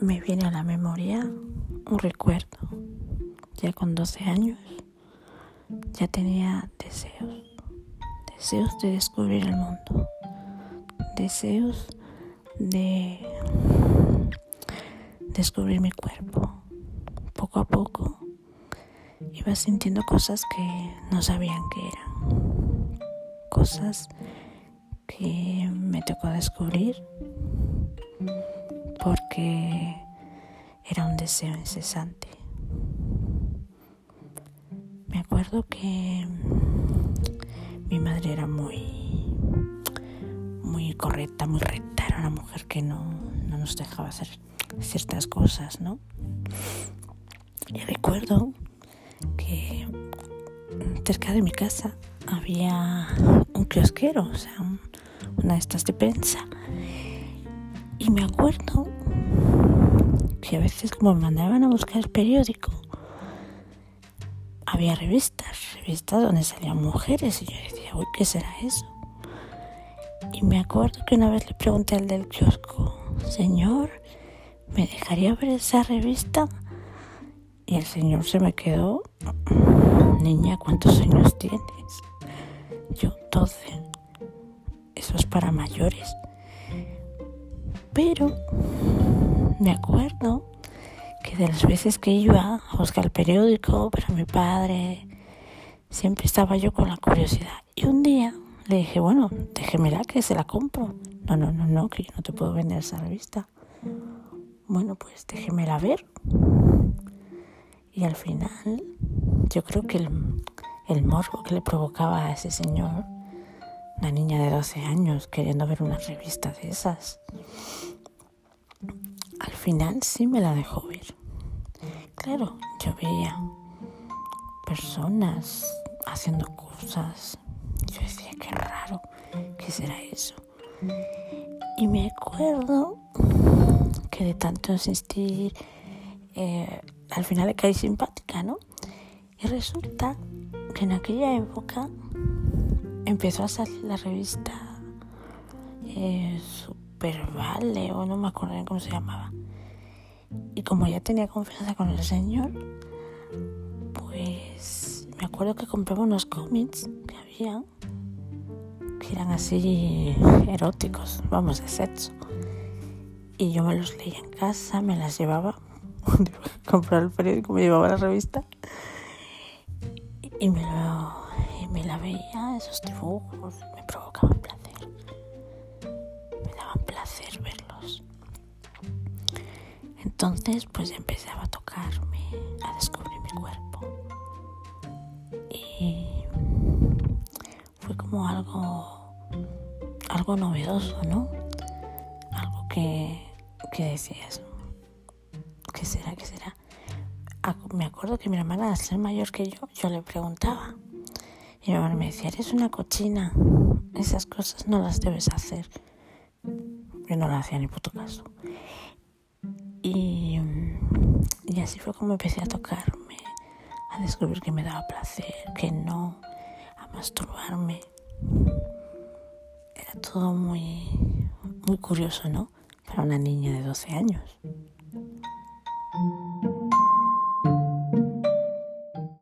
me viene a la memoria un recuerdo. Ya con 12 años ya tenía deseos, deseos de descubrir el mundo, deseos de descubrir mi cuerpo. Poco a poco iba sintiendo cosas que no sabían que eran, cosas que me tocó descubrir porque era un deseo incesante. Me acuerdo que mi madre era muy, muy correcta, muy recta, era una mujer que no, no nos dejaba hacer ciertas cosas, ¿no? Y recuerdo que cerca de mi casa había un kiosquero, o sea, una de estas de prensa. Y me acuerdo que a veces como me mandaban a buscar el periódico, había revistas, revistas donde salían mujeres y yo decía, uy, ¿qué será eso? Y me acuerdo que una vez le pregunté al del kiosco, señor, ¿me dejaría ver esa revista? Y el señor se me quedó, niña, ¿cuántos años tienes? Yo, 12. Eso es para mayores. Pero me acuerdo que de las veces que iba a buscar el periódico para mi padre, siempre estaba yo con la curiosidad. Y un día le dije, bueno, déjemela que se la compro. No, no, no, no, que yo no te puedo vender esa revista. Bueno, pues déjemela ver. Y al final, yo creo que el, el morbo que le provocaba a ese señor, una niña de 12 años queriendo ver una revista de esas, final sí me la dejó ver. Claro, yo veía personas haciendo cosas. Yo decía, qué raro, ¿qué será eso? Y me acuerdo que de tanto insistir, eh, al final le caí simpática, ¿no? Y resulta que en aquella época empezó a salir la revista eh, Super Vale, o no me acuerdo cómo se llamaba. Y como ya tenía confianza con el señor, pues me acuerdo que compré unos cómics que había, que eran así eróticos, vamos, de sexo. Y yo me los leía en casa, me las llevaba, comprar el periódico, me llevaba la revista y me, lo, y me la veía, esos dibujos, me provocaban placer. Me daban placer verlos. Entonces, pues empezaba a tocarme, a descubrir mi cuerpo. Y fue como algo, algo novedoso, ¿no? Algo que, que decías, ¿qué será? ¿Qué será? Me acuerdo que mi hermana, al ser mayor que yo, yo le preguntaba. Y mi hermana me decía, eres una cochina, esas cosas no las debes hacer. Yo no la hacía ni puto caso. Y, y así fue como empecé a tocarme, a descubrir que me daba placer, que no, a masturbarme. Era todo muy, muy curioso, ¿no? Para una niña de 12 años.